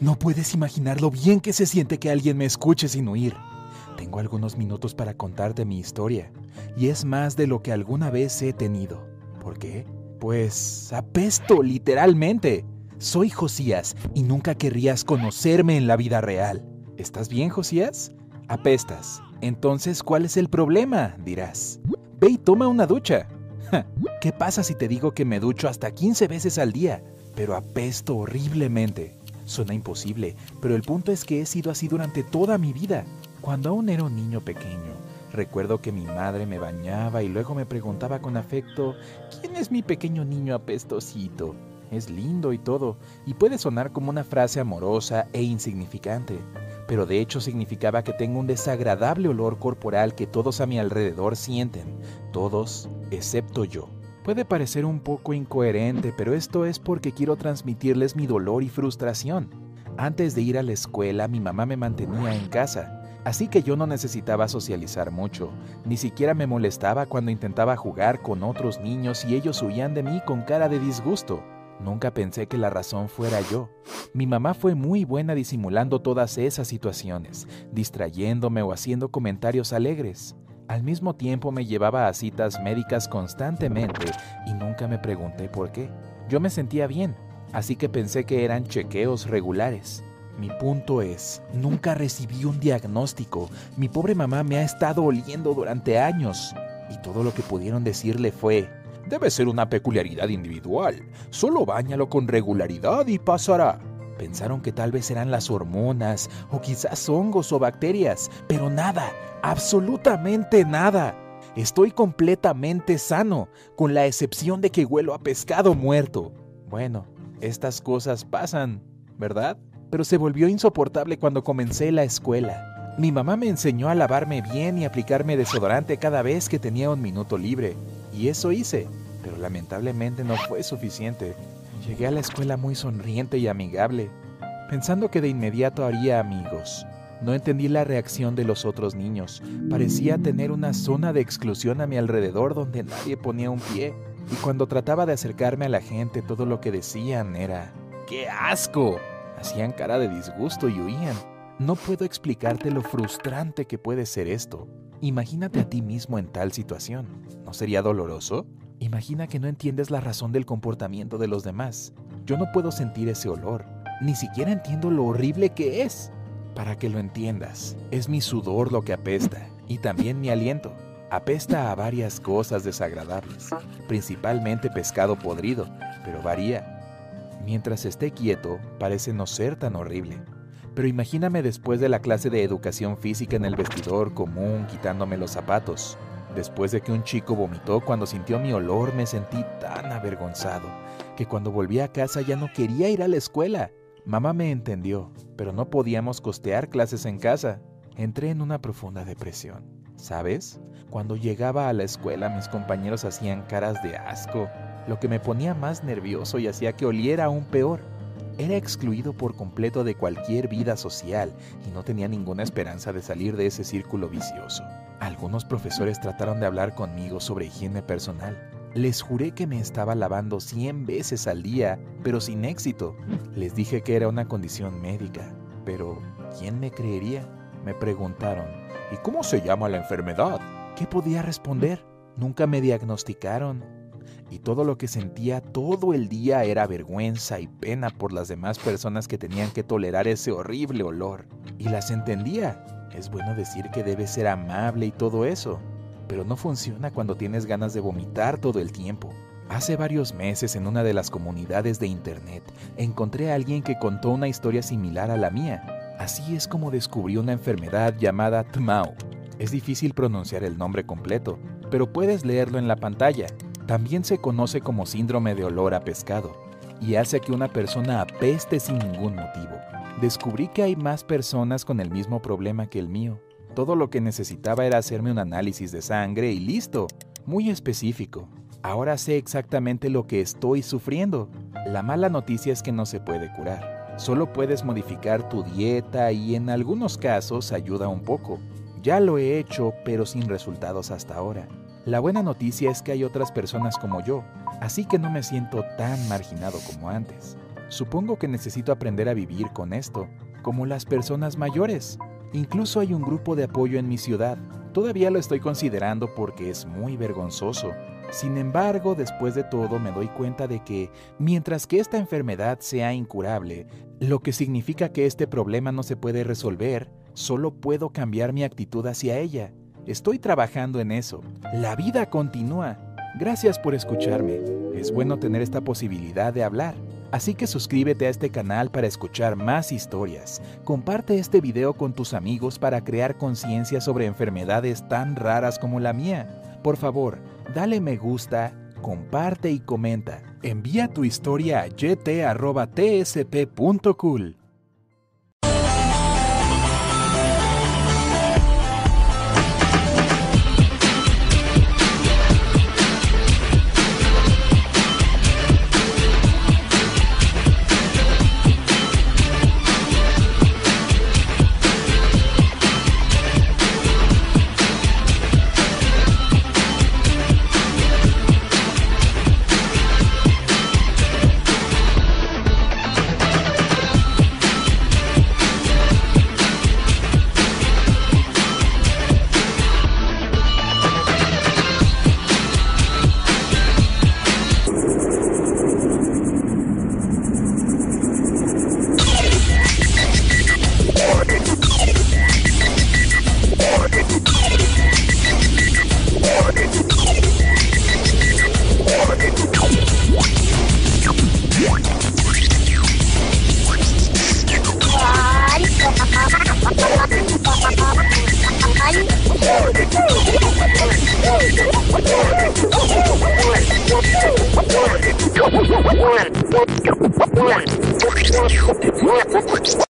No puedes imaginar lo bien que se siente que alguien me escuche sin huir. Tengo algunos minutos para contarte mi historia, y es más de lo que alguna vez he tenido. ¿Por qué? Pues apesto literalmente. Soy Josías y nunca querrías conocerme en la vida real. ¿Estás bien, Josías? Apestas. Entonces, ¿cuál es el problema? dirás. Ve y toma una ducha. ¿Qué pasa si te digo que me ducho hasta 15 veces al día, pero apesto horriblemente? Suena imposible, pero el punto es que he sido así durante toda mi vida. Cuando aún era un niño pequeño, recuerdo que mi madre me bañaba y luego me preguntaba con afecto, ¿quién es mi pequeño niño apestosito? Es lindo y todo, y puede sonar como una frase amorosa e insignificante, pero de hecho significaba que tengo un desagradable olor corporal que todos a mi alrededor sienten, todos excepto yo. Puede parecer un poco incoherente, pero esto es porque quiero transmitirles mi dolor y frustración. Antes de ir a la escuela, mi mamá me mantenía en casa, Así que yo no necesitaba socializar mucho, ni siquiera me molestaba cuando intentaba jugar con otros niños y ellos huían de mí con cara de disgusto. Nunca pensé que la razón fuera yo. Mi mamá fue muy buena disimulando todas esas situaciones, distrayéndome o haciendo comentarios alegres. Al mismo tiempo me llevaba a citas médicas constantemente y nunca me pregunté por qué. Yo me sentía bien, así que pensé que eran chequeos regulares. Mi punto es, nunca recibí un diagnóstico. Mi pobre mamá me ha estado oliendo durante años. Y todo lo que pudieron decirle fue, debe ser una peculiaridad individual. Solo báñalo con regularidad y pasará. Pensaron que tal vez eran las hormonas o quizás hongos o bacterias, pero nada, absolutamente nada. Estoy completamente sano, con la excepción de que huelo a pescado muerto. Bueno, estas cosas pasan, ¿verdad? pero se volvió insoportable cuando comencé la escuela. Mi mamá me enseñó a lavarme bien y aplicarme desodorante cada vez que tenía un minuto libre, y eso hice, pero lamentablemente no fue suficiente. Llegué a la escuela muy sonriente y amigable, pensando que de inmediato haría amigos. No entendí la reacción de los otros niños. Parecía tener una zona de exclusión a mi alrededor donde nadie ponía un pie. Y cuando trataba de acercarme a la gente, todo lo que decían era, ¡qué asco! Hacían cara de disgusto y huían. No puedo explicarte lo frustrante que puede ser esto. Imagínate a ti mismo en tal situación. ¿No sería doloroso? Imagina que no entiendes la razón del comportamiento de los demás. Yo no puedo sentir ese olor. Ni siquiera entiendo lo horrible que es. Para que lo entiendas, es mi sudor lo que apesta y también mi aliento. Apesta a varias cosas desagradables, principalmente pescado podrido, pero varía. Mientras esté quieto, parece no ser tan horrible. Pero imagíname después de la clase de educación física en el vestidor común quitándome los zapatos. Después de que un chico vomitó cuando sintió mi olor, me sentí tan avergonzado que cuando volví a casa ya no quería ir a la escuela. Mamá me entendió, pero no podíamos costear clases en casa. Entré en una profunda depresión. ¿Sabes? Cuando llegaba a la escuela mis compañeros hacían caras de asco lo que me ponía más nervioso y hacía que oliera aún peor. Era excluido por completo de cualquier vida social y no tenía ninguna esperanza de salir de ese círculo vicioso. Algunos profesores trataron de hablar conmigo sobre higiene personal. Les juré que me estaba lavando 100 veces al día, pero sin éxito. Les dije que era una condición médica, pero ¿quién me creería? Me preguntaron, ¿y cómo se llama la enfermedad? ¿Qué podía responder? Nunca me diagnosticaron y todo lo que sentía todo el día era vergüenza y pena por las demás personas que tenían que tolerar ese horrible olor. Y las entendía. Es bueno decir que debes ser amable y todo eso, pero no funciona cuando tienes ganas de vomitar todo el tiempo. Hace varios meses en una de las comunidades de Internet encontré a alguien que contó una historia similar a la mía. Así es como descubrí una enfermedad llamada TMAO. Es difícil pronunciar el nombre completo, pero puedes leerlo en la pantalla. También se conoce como síndrome de olor a pescado y hace que una persona apeste sin ningún motivo. Descubrí que hay más personas con el mismo problema que el mío. Todo lo que necesitaba era hacerme un análisis de sangre y listo, muy específico. Ahora sé exactamente lo que estoy sufriendo. La mala noticia es que no se puede curar. Solo puedes modificar tu dieta y en algunos casos ayuda un poco. Ya lo he hecho, pero sin resultados hasta ahora. La buena noticia es que hay otras personas como yo, así que no me siento tan marginado como antes. Supongo que necesito aprender a vivir con esto, como las personas mayores. Incluso hay un grupo de apoyo en mi ciudad. Todavía lo estoy considerando porque es muy vergonzoso. Sin embargo, después de todo me doy cuenta de que, mientras que esta enfermedad sea incurable, lo que significa que este problema no se puede resolver, solo puedo cambiar mi actitud hacia ella. Estoy trabajando en eso. La vida continúa. Gracias por escucharme. Es bueno tener esta posibilidad de hablar. Así que suscríbete a este canal para escuchar más historias. Comparte este video con tus amigos para crear conciencia sobre enfermedades tan raras como la mía. Por favor, dale me gusta, comparte y comenta. Envía tu historia a yt.tsp.cool. one, one, one,